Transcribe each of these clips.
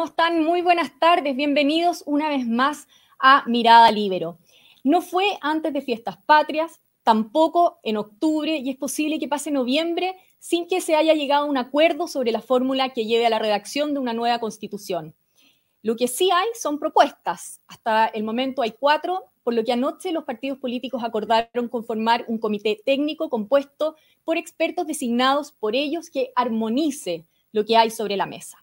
¿Cómo están? Muy buenas tardes. Bienvenidos una vez más a Mirada Libero. No fue antes de fiestas patrias, tampoco en octubre y es posible que pase noviembre sin que se haya llegado a un acuerdo sobre la fórmula que lleve a la redacción de una nueva constitución. Lo que sí hay son propuestas. Hasta el momento hay cuatro, por lo que anoche los partidos políticos acordaron conformar un comité técnico compuesto por expertos designados por ellos que armonice lo que hay sobre la mesa.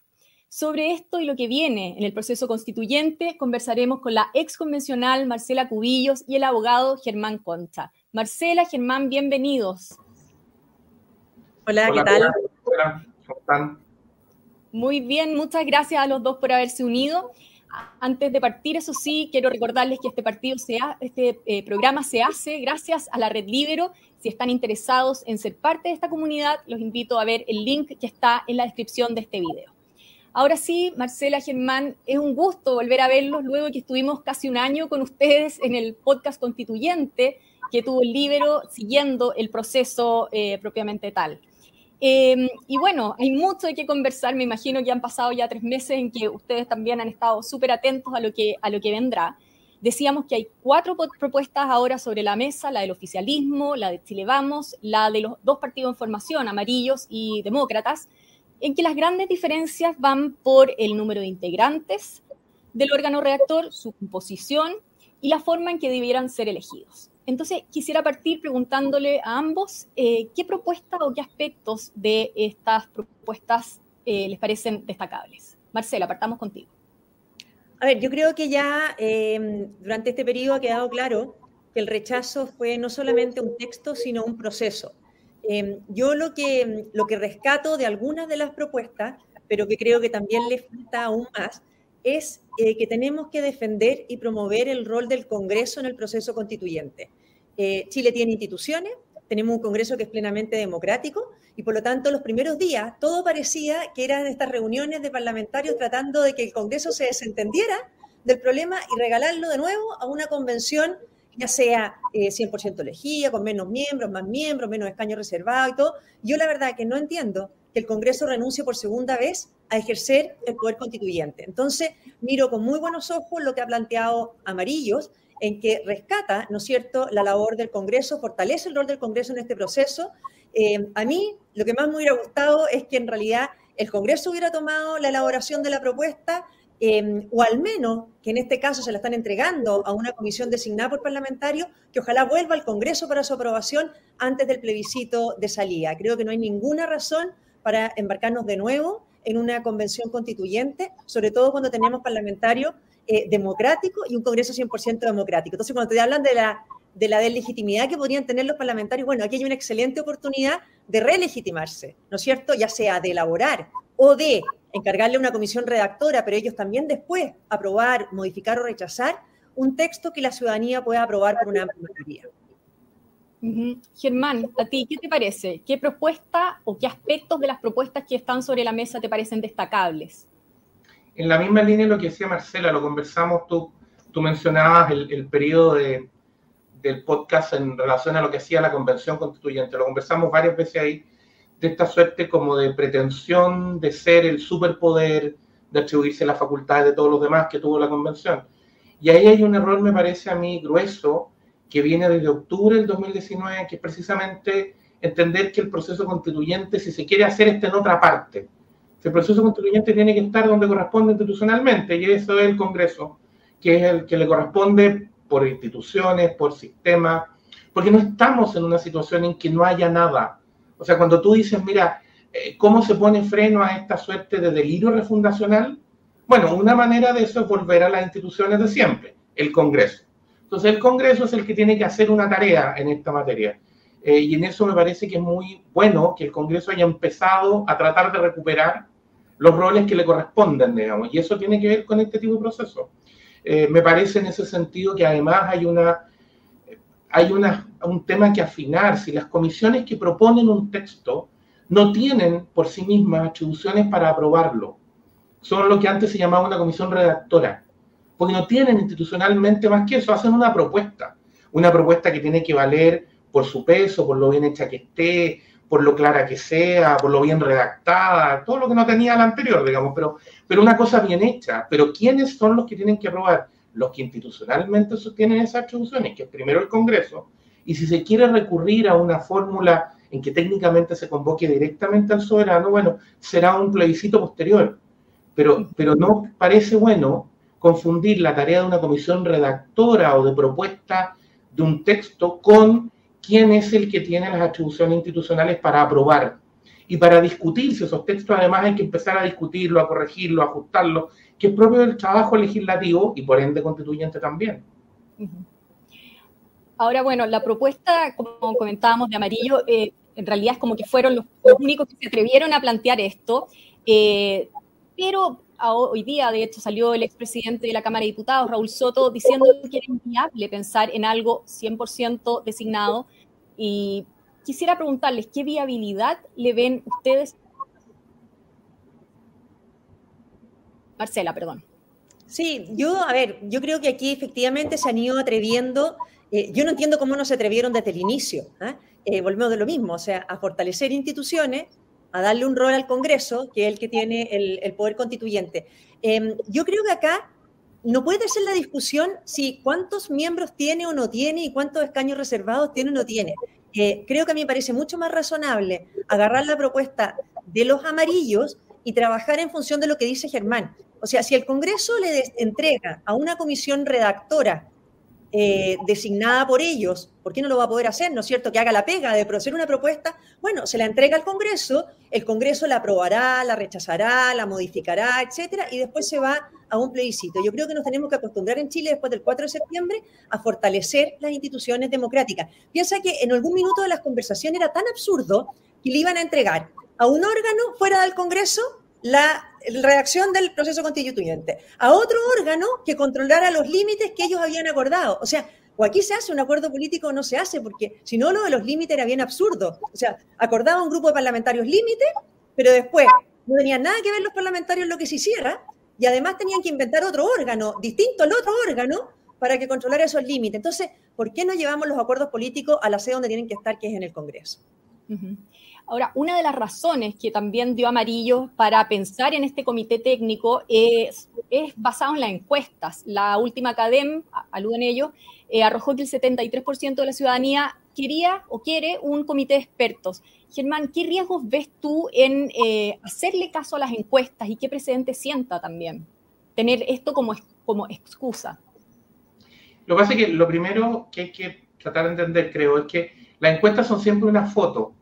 Sobre esto y lo que viene en el proceso constituyente, conversaremos con la ex convencional Marcela Cubillos y el abogado Germán Concha. Marcela, Germán, bienvenidos. Hola, ¿qué tal? Hola, ¿cómo están? Muy bien, muchas gracias a los dos por haberse unido. Antes de partir, eso sí, quiero recordarles que este, partido se este eh, programa se hace gracias a la Red Libero. Si están interesados en ser parte de esta comunidad, los invito a ver el link que está en la descripción de este video. Ahora sí, Marcela Germán, es un gusto volver a verlos luego que estuvimos casi un año con ustedes en el podcast constituyente que tuvo el Libero siguiendo el proceso eh, propiamente tal. Em, y bueno, hay mucho de qué conversar. Me imagino que han pasado ya tres meses en que ustedes también han estado súper atentos a lo, que, a lo que vendrá. Decíamos que hay cuatro propuestas ahora sobre la mesa, la del oficialismo, la de Chile Vamos, la de los dos partidos en formación, amarillos y demócratas, en que las grandes diferencias van por el número de integrantes del órgano redactor, su composición y la forma en que debieran ser elegidos. Entonces, quisiera partir preguntándole a ambos eh, qué propuestas o qué aspectos de estas propuestas eh, les parecen destacables. Marcela, partamos contigo. A ver, yo creo que ya em, durante este periodo ha quedado claro que el rechazo fue no solamente un texto, sino un proceso. Em, yo lo que, lo que rescato de algunas de las propuestas, pero que creo que también le falta aún más, es eh, que tenemos que defender y promover el rol del Congreso en el proceso constituyente. Eh, Chile tiene instituciones, tenemos un Congreso que es plenamente democrático y por lo tanto los primeros días todo parecía que eran estas reuniones de parlamentarios tratando de que el Congreso se desentendiera del problema y regalarlo de nuevo a una convención ya sea 100% eh, elegida, con menos miembros, más miembros, menos escaños reservados y todo. Yo la verdad que no entiendo que el Congreso renuncie por segunda vez a ejercer el poder constituyente. Entonces, miro con muy buenos ojos lo que ha planteado Amarillos, en que rescata, ¿no es cierto?, la labor del Congreso, fortalece el rol del Congreso en este proceso. Eh, a mí, lo que más me hubiera gustado es que en realidad el Congreso hubiera tomado la elaboración de la propuesta Em, o al menos que en este caso se la están entregando a una comisión designada por parlamentarios, que ojalá vuelva al Congreso para su aprobación antes del plebiscito de salida. Creo que no hay ninguna razón para embarcarnos de nuevo en una convención constituyente, sobre todo cuando tenemos parlamentarios eh, democráticos y un Congreso 100% democrático. Entonces, cuando te hablan de la, de la deslegitimidad que podrían tener los parlamentarios, bueno, aquí hay una excelente oportunidad de relegitimarse, ¿no es cierto? Ya sea de elaborar o de encargarle a una comisión redactora, pero ellos también después aprobar, modificar o rechazar un texto que la ciudadanía pueda aprobar por una amplia mayoría. Germán, a ti, ¿qué te parece? ¿Qué propuesta o qué aspectos de las propuestas que están sobre la mesa te parecen destacables? En la misma línea de lo que decía Marcela, lo conversamos, tú, tú mencionabas el, el periodo de, del podcast en relación a lo que hacía la convención constituyente, lo conversamos varias veces ahí de esta suerte como de pretensión de ser el superpoder, de atribuirse las facultades de todos los demás que tuvo la convención. Y ahí hay un error, me parece a mí, grueso, que viene desde octubre del 2019, que es precisamente entender que el proceso constituyente, si se quiere hacer, está en otra parte. El proceso constituyente tiene que estar donde corresponde institucionalmente, y eso es el Congreso, que es el que le corresponde por instituciones, por sistemas, porque no estamos en una situación en que no haya nada. O sea, cuando tú dices, mira, eh, ¿cómo se pone freno a esta suerte de delirio refundacional? Bueno, una manera de eso es volver a las instituciones de siempre, el Congreso. Entonces, el Congreso es el que tiene que hacer una tarea en esta materia. Eh, y en eso me parece que es muy bueno que el Congreso haya empezado a tratar de recuperar los roles que le corresponden, digamos. Y eso tiene que ver con este tipo de proceso. Eh, me parece en ese sentido que además hay una hay un tema que afinar. Si las comisiones que proponen un texto no tienen por sí mismas atribuciones para aprobarlo, son lo que antes se llamaba una comisión redactora, porque no tienen institucionalmente más que eso, hacen una propuesta, una propuesta que tiene que valer por su peso, por lo bien hecha que esté, por lo clara que sea, por lo bien redactada, todo lo que no tenía la anterior, digamos, pero pero una cosa bien hecha. Pero ¿quiénes son los que tienen que aprobar? Los que institucionalmente sostienen esas atribuciones, que es primero el Congreso, y si se quiere recurrir a una fórmula en que técnicamente se convoque directamente al soberano, bueno, será un plebiscito posterior. Pero, pero no parece bueno confundir la tarea de una comisión redactora o de propuesta de un texto con quién es el que tiene las atribuciones institucionales para aprobar. Y para discutir si esos textos además hay que empezar a discutirlo, a corregirlo, a ajustarlo, que es propio del trabajo legislativo y por ende constituyente también. Ahora, bueno, la propuesta, como comentábamos, de amarillo, eh, en realidad es como que fueron los, únicos que se atrevieron a plantear esto, eh, pero hoy día, de hecho, salió el expresidente de la Cámara de Diputados, Raúl Soto, diciendo que era inviable pensar en algo 100% designado. Y quisiera preguntarles, ¿qué viabilidad le ven ustedes? Marcela, perdón. Sí, yo, a ver, yo creo que aquí efectivamente se han ido atreviendo eh, yo no entiendo cómo no se atrevieron desde el inicio. ¿ah? Eh, volvemos de lo mismo, o sea, a fortalecer instituciones, a darle un rol al Congreso, que es el que tiene el, poder constituyente. Em, yo creo que acá no puede ser la discusión si cuántos miembros tiene o no tiene y cuántos escaños reservados tiene o no tiene. Eh, creo que a mí me parece mucho más razonable agarrar la propuesta de los amarillos y trabajar en función de lo que dice Germán. O sea, si el Congreso le entrega a una comisión redactora eh, designada por ellos, ¿por qué no lo va a poder hacer? ¿No es cierto? Que haga la pega de hacer una propuesta. Bueno, se la entrega al Congreso, el Congreso la aprobará, la rechazará, la modificará, etcétera, y después se va a un plebiscito. Yo creo que nos tenemos que acostumbrar en Chile después del 4 de septiembre a fortalecer las instituciones democráticas. Piensa que en algún minuto de las conversaciones era tan absurdo que le iban a entregar a un órgano fuera del Congreso la redacción del proceso constituyente, a otro órgano que controlara los límites que ellos habían acordado. O sea, o aquí se hace un acuerdo político o no se hace, porque si no, lo de los límites era bien absurdo. O sea, acordaba un grupo de parlamentarios límites, pero después no tenían nada que ver los parlamentarios lo que se hiciera, y además tenían que inventar otro órgano, distinto al otro órgano, para que controlara esos límites. Entonces, ¿por qué no llevamos los acuerdos políticos a la sede donde tienen que estar, que es en el Congreso? Ahora, una de las razones que también dio Amarillo para pensar en este comité técnico es, basado en las encuestas. La última CADEM, aluden ellos, eh, arrojó que el 73% de la ciudadanía quería o quiere un comité de expertos. Germán, ¿qué riesgos ves tú en eh, hacerle caso a las encuestas y qué precedente sienta también tener esto como, como excusa? Lo que pasa es que lo primero que hay que tratar de entender, creo, es que las encuestas son siempre una foto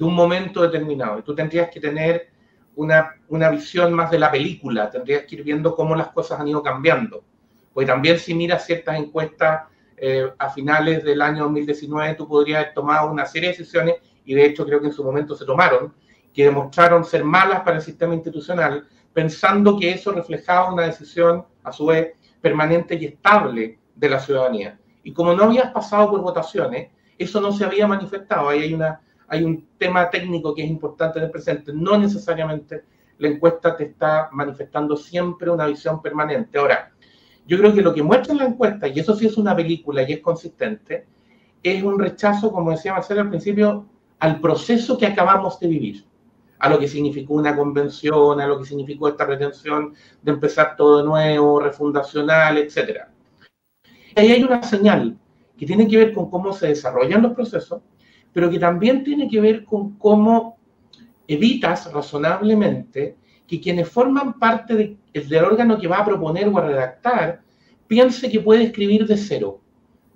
de un momento determinado. Y tú tendrías que tener una, una visión más de la película, tendrías que ir viendo cómo las cosas han ido cambiando. Pues también si miras ciertas encuestas eh, a finales del año 2019, tú podrías haber tomado una serie de decisiones, y de hecho creo que en su momento se tomaron, que demostraron ser malas para el sistema institucional, pensando que eso reflejaba una decisión, a su vez, permanente y estable de la ciudadanía. Y como no habías pasado por votaciones, eso no se había manifestado. Ahí hay una hay un tema técnico que es importante en el presente. No necesariamente la encuesta te está manifestando siempre una visión permanente. Ahora, yo creo que lo que muestra la encuesta, y eso sí es una película y es consistente, es un rechazo, como decía Marcelo al principio, al proceso que acabamos de vivir, a lo que significó una convención, a lo que significó esta retención de empezar todo de nuevo, refundacional, etc. Y ahí hay una señal que tiene que ver con cómo se desarrollan los procesos pero que también tiene que ver con cómo evitas razonablemente que quienes forman parte del órgano que va a proponer o a redactar piense que puede escribir de cero.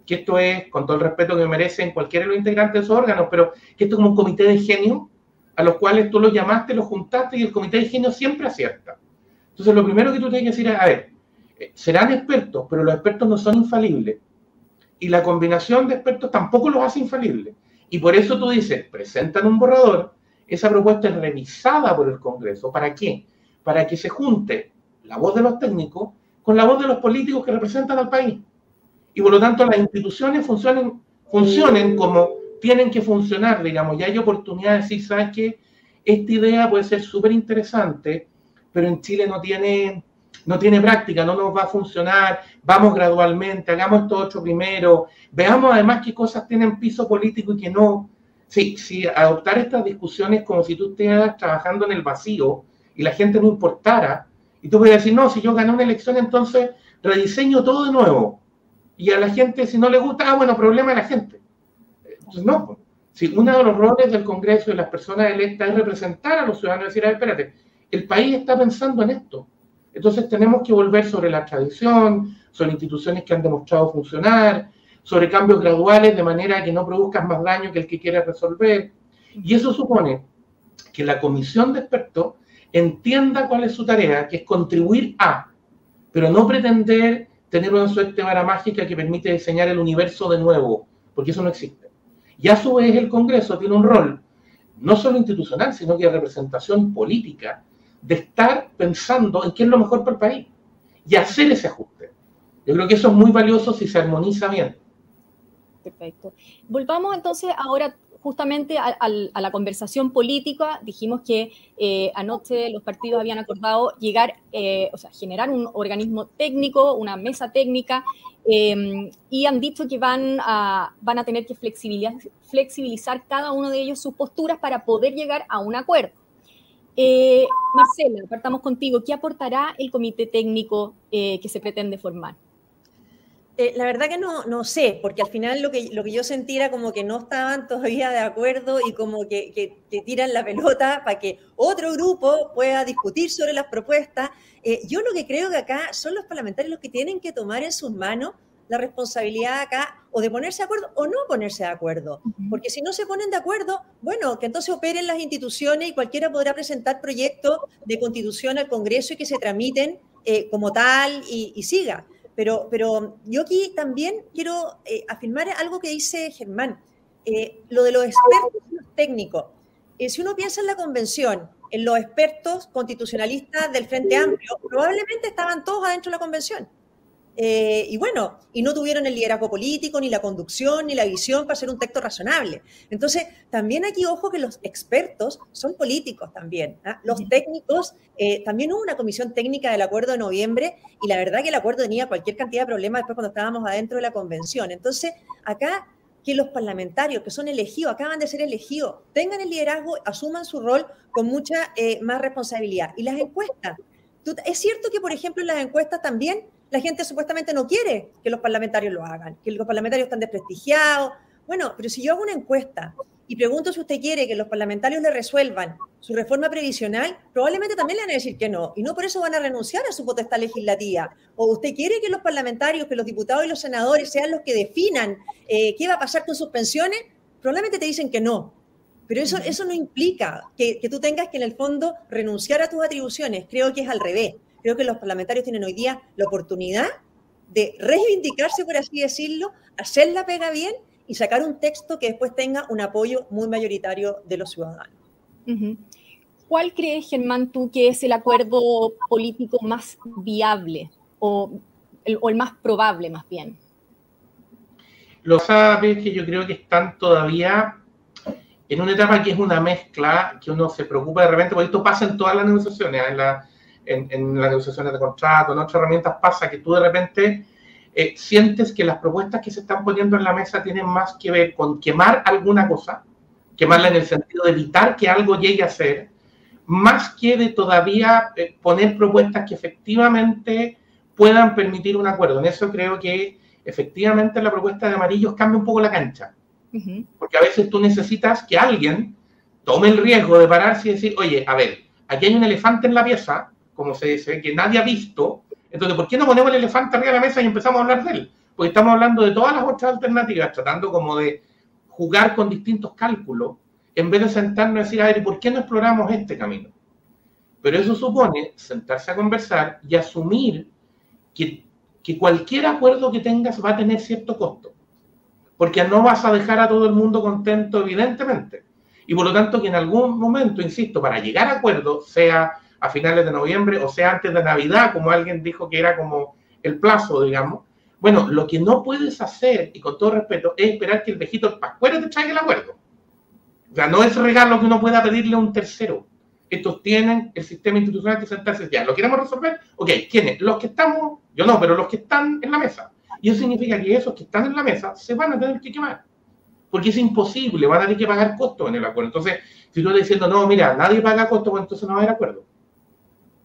Que esto es, con todo el respeto que merecen cualquiera de los integrantes de esos órganos, pero que esto es como un comité de genio a los cuales tú los llamaste, los juntaste y el comité de genio siempre acierta. Entonces, lo primero que tú tienes que decir es, a ver, eh, serán expertos, pero los expertos no son infalibles. Y la combinación de expertos tampoco los hace infalibles. Y por eso tú dices, presentan un borrador, esa propuesta es revisada por el Congreso. ¿Para qué? Para que se junte la voz de los técnicos con la voz de los políticos que representan al país. Y por lo tanto las instituciones funcionen, funcionen como tienen que funcionar, digamos, ya hay oportunidad de decir, ¿sabes qué? Esta idea puede ser súper interesante, pero en Chile no tiene no tiene práctica, no nos va a funcionar, vamos gradualmente, hagamos esto otro primero, veamos además qué cosas tienen piso político y qué no. Si, adoptar estas discusiones como si tú estuvieras trabajando en el vacío y la gente no importara, Y tú puedes decir, no, si yo gané una elección, entonces rediseño todo de nuevo. Y a la gente, si no le gusta, ah, bueno, problema de la gente. Entonces, no. Si uno de los roles del Congreso y las personas electas es representar a los ciudadanos y decir, a ver, espérate, el país está pensando en esto. Entonces tenemos que volver sobre la tradición, sobre instituciones que han demostrado funcionar, sobre cambios graduales de manera que no produzcan más daño que el que quiere resolver. Y eso supone que la comisión de expertos entienda cuál es su tarea, que es contribuir a, pero no pretender tener una suerte vara mágica que permite diseñar el universo de nuevo, porque eso no existe. Y a su vez el Congreso tiene un rol, no solo institucional, sino que de representación política, de estar pensando en qué es lo mejor para el país y hacer ese ajuste. Yo creo que eso es muy valioso si se armoniza bien. Perfecto. Volvamos entonces ahora justamente a, la conversación política. Dijimos que eh, anoche los partidos habían acordado llegar, eh, o sea, generar un organismo técnico, una mesa técnica, em, y han dicho que van a, van a tener que flexibilizar, flexibilizar cada uno de ellos sus posturas para poder llegar a un acuerdo. Eh, Marcela, partamos contigo. ¿Qué aportará el comité técnico que se pretende formar? Eh, la verdad que no, no sé, porque al final lo que, lo que yo sentí era como que no estaban todavía de acuerdo y como que, que, tiran la pelota para que otro grupo pueda discutir sobre las propuestas. Eh, yo lo que creo que acá son los parlamentarios los que tienen que tomar en sus manos la responsabilidad acá o de ponerse de acuerdo o no ponerse de acuerdo. Porque si no se ponen de acuerdo, bueno, que entonces operen las instituciones y cualquiera podrá presentar proyectos de constitución al Congreso y que se tramiten eh, como tal y, y siga. Pero, pero yo aquí también quiero eh, afirmar algo que dice Germán, eh, lo de los expertos y los técnicos. Si uno piensa en la convención, en los expertos constitucionalistas del Frente Amplio, probablemente estaban todos adentro de la convención. Eh, y bueno, y no tuvieron el liderazgo político, ni la conducción, ni la visión para hacer un texto razonable. Entonces, también aquí ojo que los expertos son políticos también. ¿ah? Los técnicos, eh, también hubo una comisión técnica del acuerdo de noviembre y la verdad que el acuerdo tenía cualquier cantidad de problemas después cuando estábamos adentro de la convención. Entonces, acá que los parlamentarios que son elegidos, acaban de ser elegidos, tengan el liderazgo, asuman su rol con mucha eh, más responsabilidad. Y las encuestas. Es cierto que, por ejemplo, en las encuestas también la gente supuestamente no quiere que los parlamentarios lo hagan, que los parlamentarios están desprestigiados. Bueno, pero si yo hago una encuesta y pregunto si usted quiere que los parlamentarios le resuelvan su reforma previsional, probablemente también le van a decir que no, y no por eso van a renunciar a su potestad legislativa. O usted quiere que los parlamentarios, que los diputados y los senadores sean los que definan eh, qué va a pasar con sus pensiones, probablemente te dicen que no. Pero eso, eso no implica que, que tú tengas que en el fondo renunciar a tus atribuciones, creo que es al revés creo que los parlamentarios tienen hoy día la oportunidad de reivindicarse, por así decirlo, hacer la pega bien y sacar un texto que después tenga un apoyo muy mayoritario de los ciudadanos. ¿Cuál crees, Germán, tú que es el acuerdo político más viable o el, o el más probable, más bien? Lo sabes que yo creo que están todavía en una etapa que es una mezcla, que uno se preocupa de repente, porque esto pasa en todas las negociaciones, en la en, las negociaciones de contrato, en otras herramientas, pasa que tú de repente eh, sientes que las propuestas que se están poniendo en la mesa tienen más que ver con quemar alguna cosa, quemarla en el sentido de evitar que algo llegue a ser, más que de todavía eh, poner propuestas que efectivamente puedan permitir un acuerdo. En eso creo que efectivamente la propuesta de amarillos cambia un poco la cancha. Porque a veces tú necesitas que alguien tome el riesgo de pararse y decir, oye, a ver, aquí hay un elefante en la pieza, como se dice, que nadie ha visto. Entonces, ¿por qué no ponemos el elefante arriba de la mesa y empezamos a hablar de él? Porque estamos hablando de todas las otras alternativas, tratando como de jugar con distintos cálculos, en vez de sentarnos y decir, a ver, ¿y por qué no exploramos este camino? Pero eso supone sentarse a conversar y asumir que, que cualquier acuerdo que tengas va a tener cierto costo. Porque no vas a dejar a todo el mundo contento, evidentemente. Y por lo tanto, que en algún momento, insisto, para llegar a acuerdo, sea a finales de noviembre, o sea, antes de Navidad, como alguien dijo que era como el plazo, digamos. Bueno, lo que no puedes hacer, y con todo respeto, es esperar que el viejito pascuero te traiga el acuerdo. O sea, no es regalo que uno pueda pedirle a un tercero. Estos tienen el sistema institucional que sentarse ya. ¿Lo queremos resolver? Ok, ¿quiénes? Los que estamos, yo no, pero los que están en la mesa. Y eso significa que esos que están en la mesa se van a tener que quemar. Porque es imposible, van a tener que pagar costos en el acuerdo. Entonces, si tú estás diciendo, no, mira, nadie paga costos, pues entonces no va a haber acuerdo.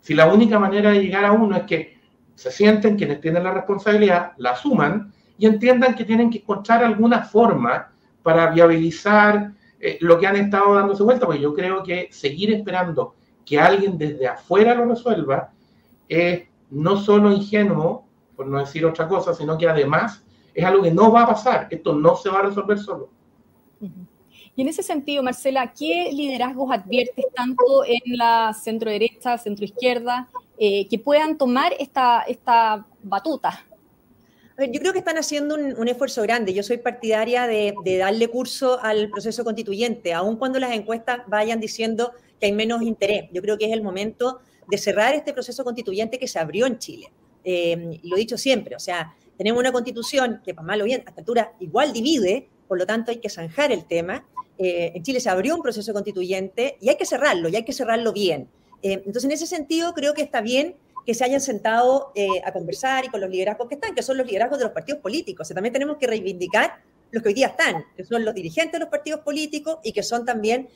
Si la única manera de llegar a uno es que se sienten quienes tienen la responsabilidad, la asuman y entiendan que tienen que encontrar alguna forma para viabilizar eh, lo que han estado dándose vuelta, porque yo creo que seguir esperando que alguien desde afuera lo resuelva es no solo ingenuo, por no decir otra cosa, sino que además es algo que no va a pasar. Esto no se va a resolver solo. Y en ese sentido, Marcela, ¿qué liderazgos adviertes tanto en la centro derecha, centro izquierda, eh, que puedan tomar esta, esta batuta? Yo creo que están haciendo un, esfuerzo grande. Yo soy partidaria de, darle curso al proceso constituyente, aun cuando las encuestas vayan diciendo que hay menos interés. Yo creo que es el momento de cerrar este proceso constituyente que se abrió en Chile. Eh, lo he dicho siempre, o sea, tenemos una constitución que, para malo bien, a esta altura igual divide, por lo tanto hay que zanjar el tema. Eh, en Chile se abrió un proceso constituyente y hay que cerrarlo, y hay que cerrarlo bien. Eh, entonces, en ese sentido, creo que está bien que se hayan sentado eh, a conversar y con los liderazgos que están, que son los liderazgos de los partidos políticos. también tenemos que reivindicar los que hoy día están, que son los dirigentes de los partidos políticos y que son también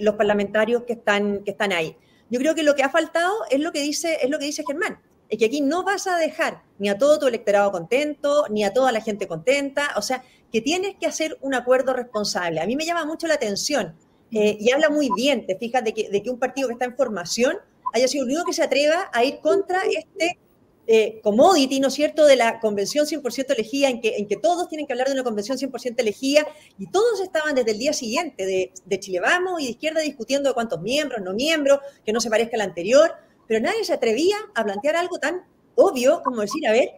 los parlamentarios que están, que están ahí. Yo creo que lo que ha faltado es lo que dice, es lo que dice Germán, es que aquí no vas a dejar ni a todo tu electorado contento, ni a toda la gente contenta, o sea, que tienes que hacer un acuerdo responsable. A mí me llama mucho la atención eh, y habla muy bien, te fijas, de que, de que un partido que está en formación haya sido el único que se atreva a ir contra este eh, commodity, ¿no es cierto?, de la convención 100% elegida, en que, en que todos tienen que hablar de una convención 100% elegida, y todos estaban desde el día siguiente de, de Chile Vamos y de izquierda discutiendo de cuántos miembros, no miembros, que no se parezca al anterior, pero nadie se atrevía a plantear algo tan obvio como decir, a ver,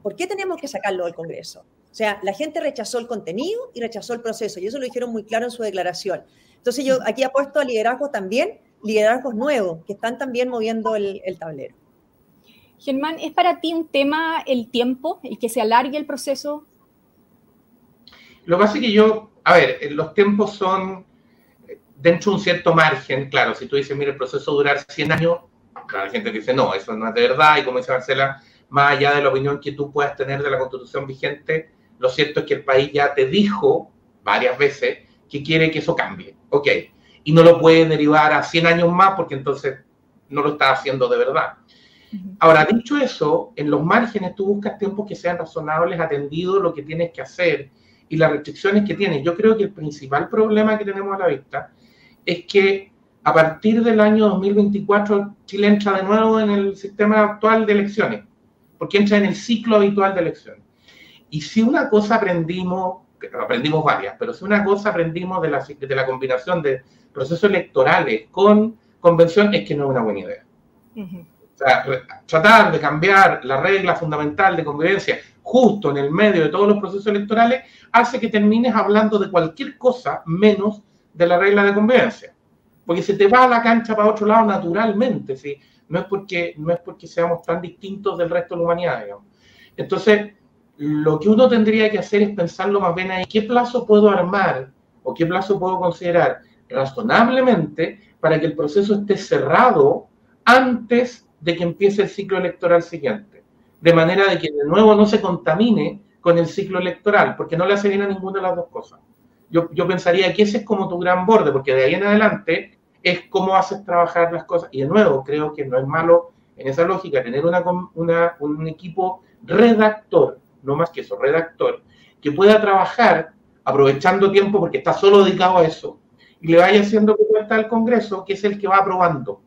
¿por qué tenemos que sacarlo del Congreso? O sea, la gente rechazó el contenido y rechazó el proceso, y eso lo dijeron muy claro en su declaración. Entonces yo aquí apuesto a liderazgo también liderazgos nuevos que están también moviendo el, tablero. Germán, ¿es para ti un tema el tiempo, el que se alargue el proceso? Lo que pasa es que yo, a ver, los tiempos son dentro de un cierto margen, claro, si tú dices, mira, el proceso durar 100 años, la gente dice, no, eso no es de verdad, y como dice Marcela, más allá de la opinión que tú puedas tener de la constitución vigente, lo cierto es que el país ya te dijo varias veces que quiere que eso cambie. Ok, y no lo puede derivar a 100 años más porque entonces no lo está haciendo de verdad. Ahora, dicho eso, en los márgenes tú buscas tiempos que sean razonables, atendido lo que tienes que hacer y las restricciones que tienes. Yo creo que el principal problema que tenemos a la vista es que a partir del año 2024 Chile entra de nuevo en el sistema actual de elecciones, porque entra en el ciclo habitual de elecciones. Y si una cosa aprendimos, aprendimos varias, pero si una cosa aprendimos de la, de la combinación de procesos electorales con convención es que no es una buena idea. O sea, tratar de cambiar la regla fundamental de convivencia justo en el medio de todos los procesos electorales hace que termines hablando de cualquier cosa menos de la regla de convivencia. Porque se te va a la cancha para otro lado naturalmente, ¿sí? no, es porque, no es porque seamos tan distintos del resto de la humanidad. Entonces, lo que uno tendría que hacer es pensarlo más bien ahí, ¿qué plazo puedo armar o qué plazo puedo considerar razonablemente para que el proceso esté cerrado antes de que empiece el ciclo electoral siguiente. De manera de que de nuevo no se contamine con el ciclo electoral, porque no le hace bien a ninguna de las dos cosas. Yo, yo pensaría que ese es como tu gran borde, porque de ahí en adelante es cómo haces trabajar las cosas. Y de nuevo, creo que no es malo en esa lógica tener una, un equipo redactor, no más que eso, redactor, que pueda trabajar aprovechando tiempo porque está solo dedicado a eso, y le vaya haciendo cuenta al Congreso, que es el que va aprobando,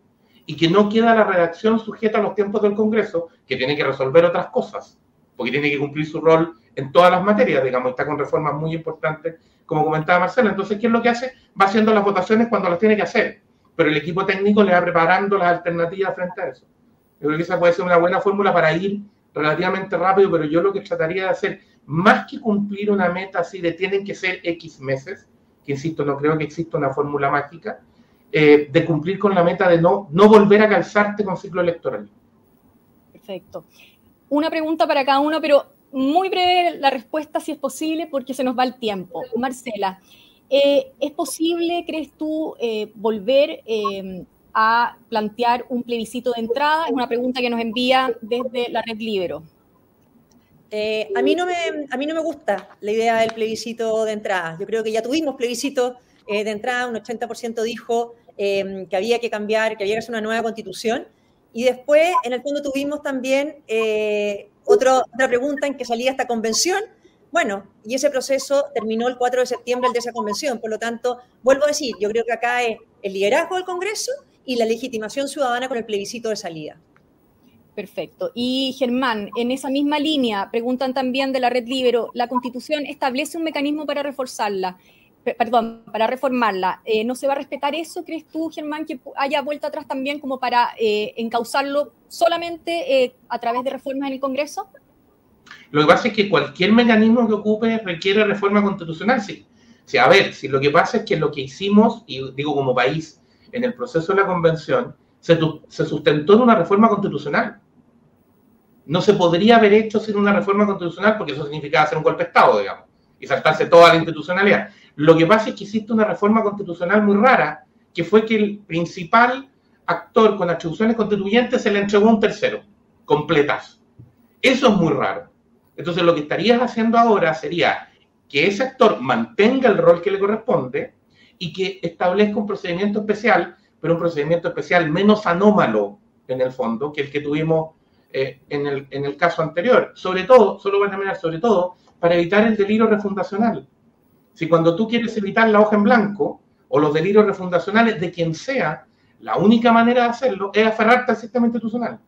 y que no queda la redacción sujeta a los tiempos del Congreso, que tiene que resolver otras cosas, porque tiene que cumplir su rol en todas las materias, digamos, está con reformas muy importantes, como comentaba Marcela. Entonces, ¿qué es lo que hace? Va haciendo las votaciones cuando las tiene que hacer, pero el equipo técnico le va preparando las alternativas frente a eso. Yo creo que esa puede ser una buena fórmula para ir relativamente rápido, pero yo lo que trataría de hacer, más que cumplir una meta así de tienen que ser X meses, que insisto, no creo que exista una fórmula mágica, eh, de cumplir con la meta de no, no volver a calzarte con ciclo electoral. Perfecto. Una pregunta para cada uno, pero muy breve la respuesta si es posible, porque se nos va el tiempo. Marcela, eh, ¿es posible, crees tú, eh, volver a plantear un plebiscito de entrada? Es una pregunta que nos envía desde la red Libero. Eh, a, mí no me, a mí no me gusta la idea del plebiscito de entrada. Yo creo que ya tuvimos plebiscito eh, de entrada, un 80% dijo em, que había que cambiar, que había que hacer una nueva constitución. Y después, en el fondo, tuvimos también eh, otra pregunta en que salía esta convención. Bueno, y ese proceso terminó el 4 de septiembre, el de esa convención. Por lo tanto, vuelvo a decir, yo creo que acá es el liderazgo del Congreso y la legitimación ciudadana con el plebiscito de salida. Perfecto. Y Germán, en esa misma línea, preguntan también de la red Libero, ¿la Constitución establece un mecanismo para reforzarla? perdón, para reformarla. Eh, ¿No se va a respetar eso? ¿Crees tú, Germán, que haya vuelta atrás también como para eh, encauzarlo solamente eh, a través de reformas en el Congreso? Lo que pasa es que cualquier mecanismo que ocupe requiere reforma constitucional. Sí. sí. a ver, si lo que pasa es que lo que hicimos, y digo como país, en el proceso de la convención, se, se sustentó en una reforma constitucional no se podría haber hecho sin una reforma constitucional porque eso significaba hacer un golpe de Estado, digamos, y saltarse toda la institucionalidad. Lo que pasa es que existe una reforma constitucional muy rara, que fue que el principal actor con atribuciones constituyentes se le entregó a un tercero, completas. Eso es muy raro. Entonces lo que estarías haciendo ahora sería que ese actor mantenga el rol que le corresponde y que establezca un procedimiento especial, pero un procedimiento especial menos anómalo en el fondo que el que tuvimos eh, en, el, en, el, caso anterior. Sobre todo, solo voy a terminar, sobre todo, para evitar el delirio refundacional. Si cuando tú quieres evitar la hoja en blanco o los delirios refundacionales de quien sea, la única manera de hacerlo es aferrarte al sistema institucional.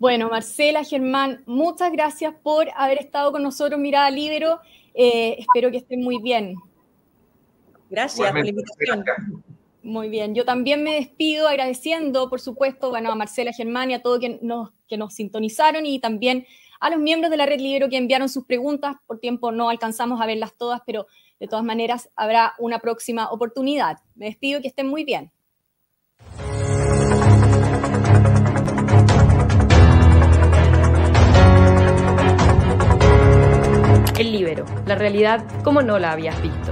Bueno, Marcela, Germán, muchas gracias por haber estado con nosotros, Mirada Libero. Eh, espero que estén muy bien. Gracias por la invitación. Muy bien, yo también me despido agradeciendo, por supuesto, bueno, a Marcela Germán y a todos que nos, que nos sintonizaron y también a los miembros de la Red Libero que enviaron sus preguntas. Por tiempo no alcanzamos a verlas todas, pero de todas maneras habrá una próxima oportunidad. Me despido y que estén muy bien. El Libero, la realidad como no la habías visto.